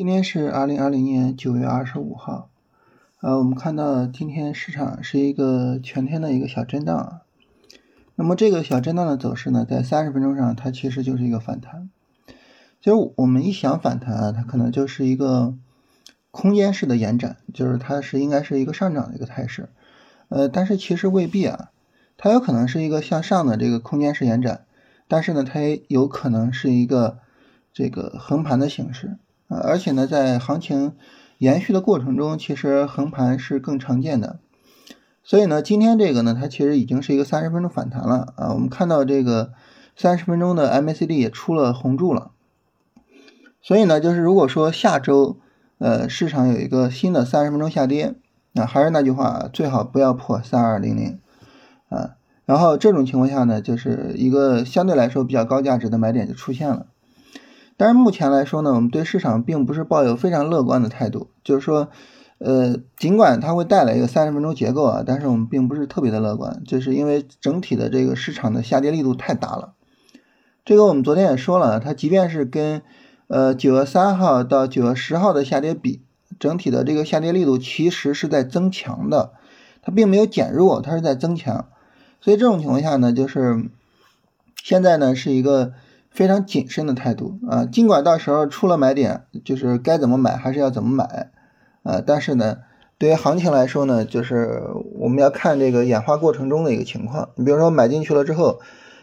今天是二零二零年九月二十五号，呃，我们看到今天市场是一个全天的一个小震荡啊。那么这个小震荡的走势呢，在三十分钟上它其实就是一个反弹。其实我们一想反弹啊，它可能就是一个空间式的延展，就是它是应该是一个上涨的一个态势。呃，但是其实未必啊，它有可能是一个向上的这个空间式延展，但是呢，它也有可能是一个这个横盘的形式。啊，而且呢，在行情延续的过程中，其实横盘是更常见的。所以呢，今天这个呢，它其实已经是一个三十分钟反弹了啊。我们看到这个三十分钟的 MACD 也出了红柱了。所以呢，就是如果说下周呃市场有一个新的三十分钟下跌，那还是那句话，最好不要破三二零零啊。然后这种情况下呢，就是一个相对来说比较高价值的买点就出现了。但是目前来说呢，我们对市场并不是抱有非常乐观的态度，就是说，呃，尽管它会带来一个三十分钟结构啊，但是我们并不是特别的乐观，就是因为整体的这个市场的下跌力度太大了。这个我们昨天也说了，它即便是跟呃九月三号到九月十号的下跌比，整体的这个下跌力度其实是在增强的，它并没有减弱，它是在增强。所以这种情况下呢，就是现在呢是一个。非常谨慎的态度啊，尽管到时候出了买点，就是该怎么买还是要怎么买啊，但是呢，对于行情来说呢，就是我们要看这个演化过程中的一个情况。你比如说买进去了之后，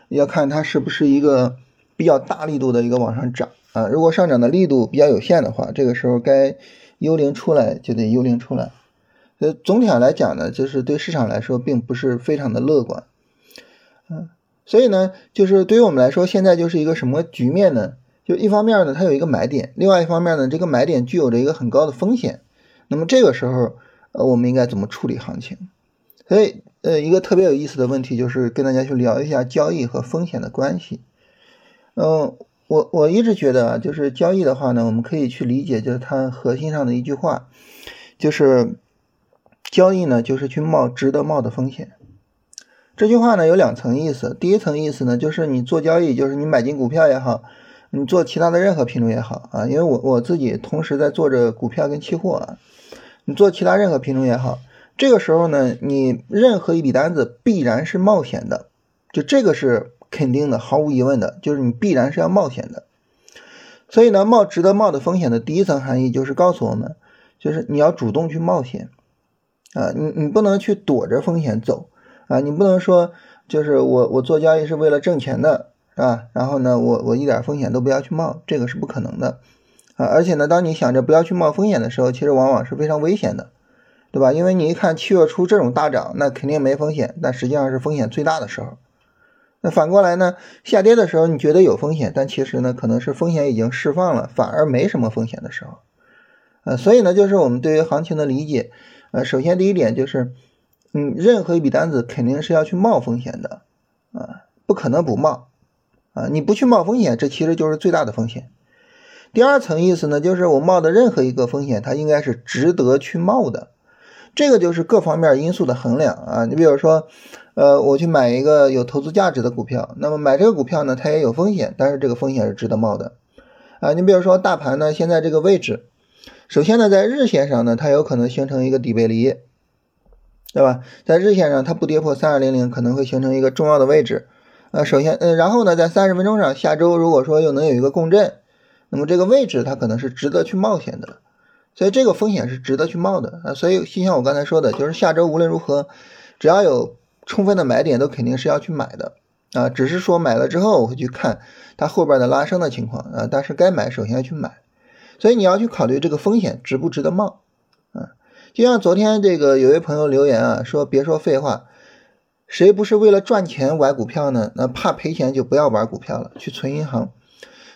要看它是不是一个比较大力度的一个往上涨啊。如果上涨的力度比较有限的话，这个时候该幽灵出来就得幽灵出来。呃，总体上来讲呢，就是对市场来说并不是非常的乐观，嗯。所以呢，就是对于我们来说，现在就是一个什么局面呢？就一方面呢，它有一个买点；另外一方面呢，这个买点具有着一个很高的风险。那么这个时候，呃，我们应该怎么处理行情？所以，呃，一个特别有意思的问题就是跟大家去聊一下交易和风险的关系。嗯，我我一直觉得啊，就是交易的话呢，我们可以去理解，就是它核心上的一句话，就是交易呢，就是去冒值得冒的风险。这句话呢有两层意思，第一层意思呢就是你做交易，就是你买进股票也好，你做其他的任何品种也好啊，因为我我自己同时在做着股票跟期货啊，你做其他任何品种也好，这个时候呢，你任何一笔单子必然是冒险的，就这个是肯定的，毫无疑问的，就是你必然是要冒险的。所以呢，冒值得冒的风险的第一层含义就是告诉我们，就是你要主动去冒险啊，你你不能去躲着风险走。啊，你不能说就是我我做交易是为了挣钱的，是吧？然后呢，我我一点风险都不要去冒，这个是不可能的啊！而且呢，当你想着不要去冒风险的时候，其实往往是非常危险的，对吧？因为你一看七月初这种大涨，那肯定没风险，但实际上是风险最大的时候。那反过来呢，下跌的时候你觉得有风险，但其实呢，可能是风险已经释放了，反而没什么风险的时候。呃，所以呢，就是我们对于行情的理解，呃，首先第一点就是。嗯，任何一笔单子肯定是要去冒风险的，啊，不可能不冒，啊，你不去冒风险，这其实就是最大的风险。第二层意思呢，就是我冒的任何一个风险，它应该是值得去冒的，这个就是各方面因素的衡量啊。你比如说，呃，我去买一个有投资价值的股票，那么买这个股票呢，它也有风险，但是这个风险是值得冒的，啊，你比如说大盘呢，现在这个位置，首先呢，在日线上呢，它有可能形成一个底背离。对吧？在日线上，它不跌破三二零零，可能会形成一个重要的位置。呃，首先，呃，然后呢，在三十分钟上，下周如果说又能有一个共振，那么这个位置它可能是值得去冒险的，所以这个风险是值得去冒的啊。所以，就像我刚才说的，就是下周无论如何，只要有充分的买点，都肯定是要去买的啊。只是说买了之后，我会去看它后边的拉升的情况啊。但是该买，首先要去买，所以你要去考虑这个风险值不值得冒。就像昨天这个有位朋友留言啊，说别说废话，谁不是为了赚钱玩股票呢？那怕赔钱就不要玩股票了，去存银行。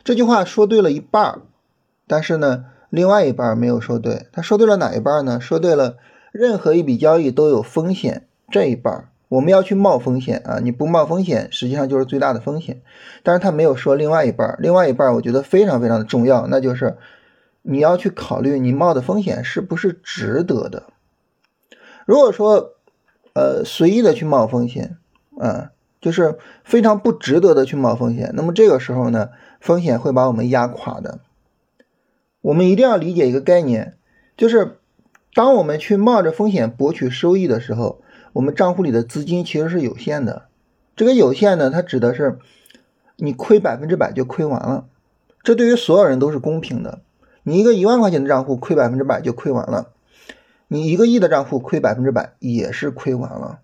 这句话说对了一半儿，但是呢，另外一半没有说对。他说对了哪一半呢？说对了，任何一笔交易都有风险这一半儿，我们要去冒风险啊！你不冒风险，实际上就是最大的风险。但是他没有说另外一半儿，另外一半儿我觉得非常非常的重要，那就是。你要去考虑你冒的风险是不是值得的。如果说，呃，随意的去冒风险，啊，就是非常不值得的去冒风险，那么这个时候呢，风险会把我们压垮的。我们一定要理解一个概念，就是当我们去冒着风险博取收益的时候，我们账户里的资金其实是有限的。这个有限呢，它指的是你亏百分之百就亏完了，这对于所有人都是公平的。你一个一万块钱的账户亏百分之百就亏完了，你一个亿的账户亏百分之百也是亏完了。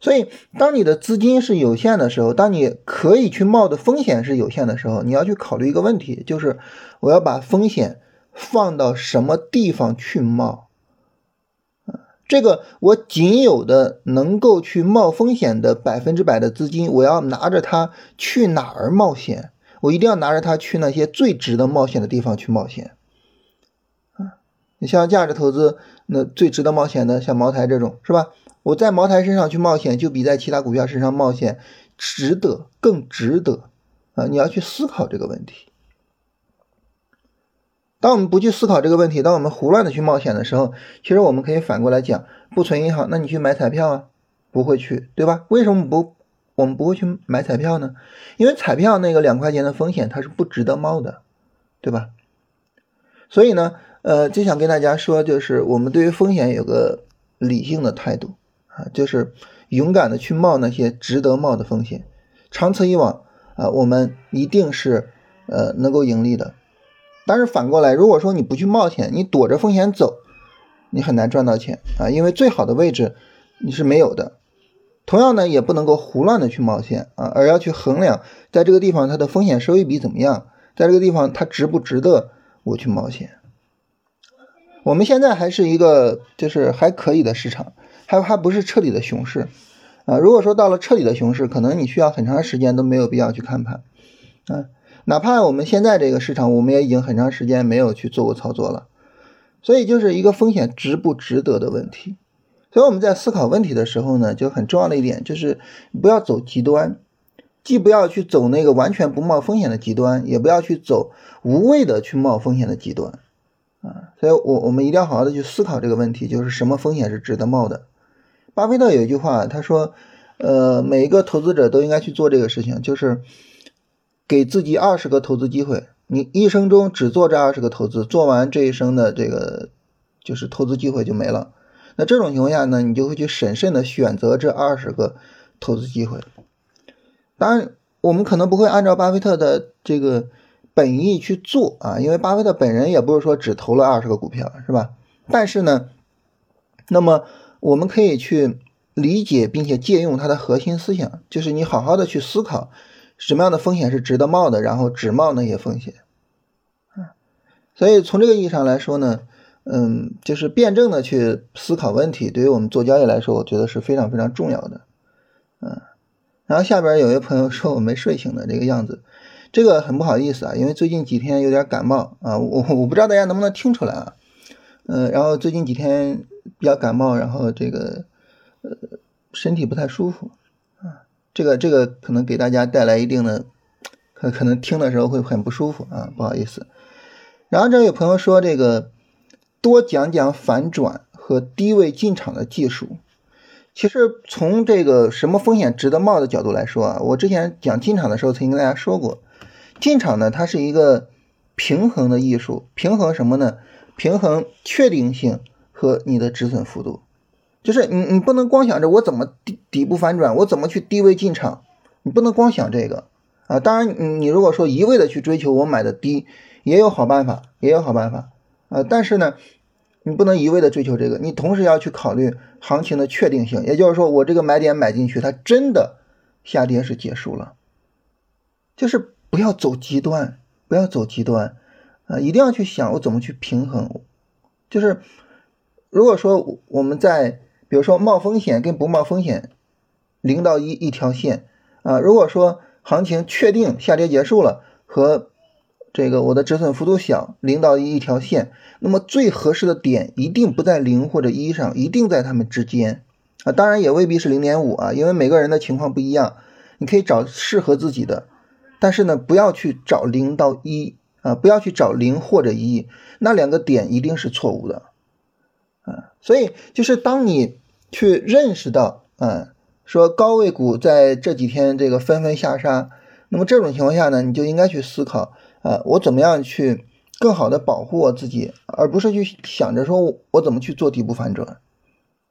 所以，当你的资金是有限的时候，当你可以去冒的风险是有限的时候，你要去考虑一个问题，就是我要把风险放到什么地方去冒。这个我仅有的能够去冒风险的百分之百的资金，我要拿着它去哪儿冒险？我一定要拿着它去那些最值得冒险的地方去冒险。啊，你像价值投资，那最值得冒险的，像茅台这种，是吧？我在茅台身上去冒险，就比在其他股票身上冒险值得，更值得啊！你要去思考这个问题。当我们不去思考这个问题，当我们胡乱的去冒险的时候，其实我们可以反过来讲，不存银行，那你去买彩票啊？不会去，对吧？为什么不我们不会去买彩票呢？因为彩票那个两块钱的风险它是不值得冒的，对吧？所以呢，呃，就想跟大家说，就是我们对于风险有个理性的态度啊，就是勇敢的去冒那些值得冒的风险。长此以往啊，我们一定是呃能够盈利的。但是反过来，如果说你不去冒险，你躲着风险走，你很难赚到钱啊！因为最好的位置你是没有的。同样呢，也不能够胡乱的去冒险啊，而要去衡量在这个地方它的风险收益比怎么样，在这个地方它值不值得我去冒险。我们现在还是一个就是还可以的市场，还还不是彻底的熊市啊。如果说到了彻底的熊市，可能你需要很长时间都没有必要去看盘啊。哪怕我们现在这个市场，我们也已经很长时间没有去做过操作了，所以就是一个风险值不值得的问题。所以我们在思考问题的时候呢，就很重要的一点就是不要走极端，既不要去走那个完全不冒风险的极端，也不要去走无谓的去冒风险的极端啊。所以我我们一定要好好的去思考这个问题，就是什么风险是值得冒的。巴菲特有一句话，他说，呃，每一个投资者都应该去做这个事情，就是。给自己二十个投资机会，你一生中只做这二十个投资，做完这一生的这个就是投资机会就没了。那这种情况下呢，你就会去审慎的选择这二十个投资机会。当然，我们可能不会按照巴菲特的这个本意去做啊，因为巴菲特本人也不是说只投了二十个股票，是吧？但是呢，那么我们可以去理解并且借用他的核心思想，就是你好好的去思考。什么样的风险是值得冒的？然后只冒那些风险，啊，所以从这个意义上来说呢，嗯，就是辩证的去思考问题，对于我们做交易来说，我觉得是非常非常重要的，嗯。然后下边有一位朋友说我没睡醒的这个样子，这个很不好意思啊，因为最近几天有点感冒啊，我我不知道大家能不能听出来啊，嗯，然后最近几天比较感冒，然后这个呃身体不太舒服啊。这个这个可能给大家带来一定的，可可能听的时候会很不舒服啊，不好意思。然后这有朋友说这个多讲讲反转和低位进场的技术。其实从这个什么风险值得冒的角度来说啊，我之前讲进场的时候曾经跟大家说过，进场呢它是一个平衡的艺术，平衡什么呢？平衡确定性和你的止损幅度。就是你，你不能光想着我怎么底底部反转，我怎么去低位进场，你不能光想这个啊。当然，你你如果说一味的去追求我买的低，也有好办法，也有好办法呃。但是呢，你不能一味的追求这个，你同时要去考虑行情的确定性，也就是说，我这个买点买进去，它真的下跌是结束了，就是不要走极端，不要走极端啊，一定要去想我怎么去平衡。就是如果说我们在比如说冒风险跟不冒风险，零到一一条线啊。如果说行情确定下跌结束了，和这个我的止损幅度小，零到一一条线，那么最合适的点一定不在零或者一上，一定在它们之间啊。当然也未必是零点五啊，因为每个人的情况不一样，你可以找适合自己的，但是呢，不要去找零到一啊，不要去找零或者一，那两个点一定是错误的啊。所以就是当你。去认识到，嗯，说高位股在这几天这个纷纷下杀，那么这种情况下呢，你就应该去思考，啊，我怎么样去更好的保护我自己，而不是去想着说我怎么去做底部反转。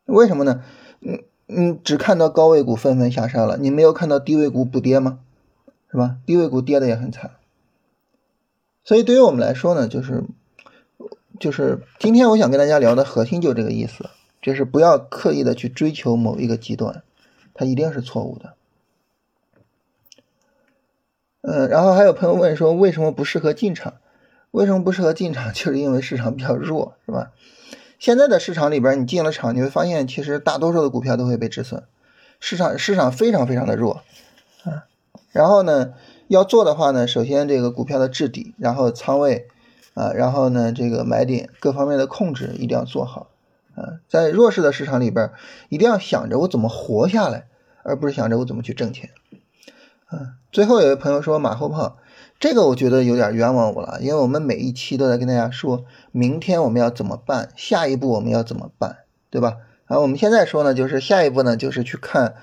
为什么呢？嗯嗯，只看到高位股纷纷下杀了，你没有看到低位股补跌吗？是吧？低位股跌的也很惨。所以对于我们来说呢，就是就是今天我想跟大家聊的核心就这个意思，就是不要刻意的去追求某一个极端，它一定是错误的。嗯，然后还有朋友问说，为什么不适合进场？为什么不适合进场？就是因为市场比较弱，是吧？现在的市场里边，你进了场，你会发现，其实大多数的股票都会被止损，市场市场非常非常的弱，啊，然后呢，要做的话呢，首先这个股票的质底，然后仓位，啊，然后呢，这个买点各方面的控制一定要做好，啊，在弱势的市场里边，一定要想着我怎么活下来，而不是想着我怎么去挣钱。最后有位朋友说马后炮，这个我觉得有点冤枉我了，因为我们每一期都在跟大家说，明天我们要怎么办，下一步我们要怎么办，对吧？然后我们现在说呢，就是下一步呢，就是去看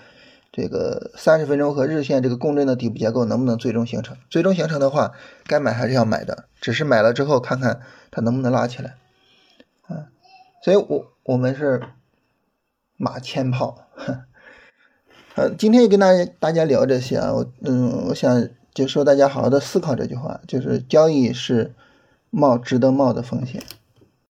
这个三十分钟和日线这个共振的底部结构能不能最终形成，最终形成的话，该买还是要买的，只是买了之后看看它能不能拉起来，啊，所以我我们是马前炮。哼呃，今天也跟大家大家聊这些啊，我嗯，我想就说大家好好的思考这句话，就是交易是冒值得冒的风险。